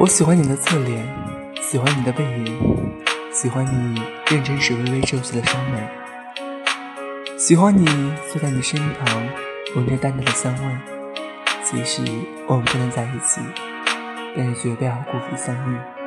我喜欢你的侧脸，喜欢你的背影，喜欢你认真时微微皱起的双眉，喜欢你坐在你身旁，闻着淡淡的香味。即使我们不能在一起，但是绝不要辜负相遇。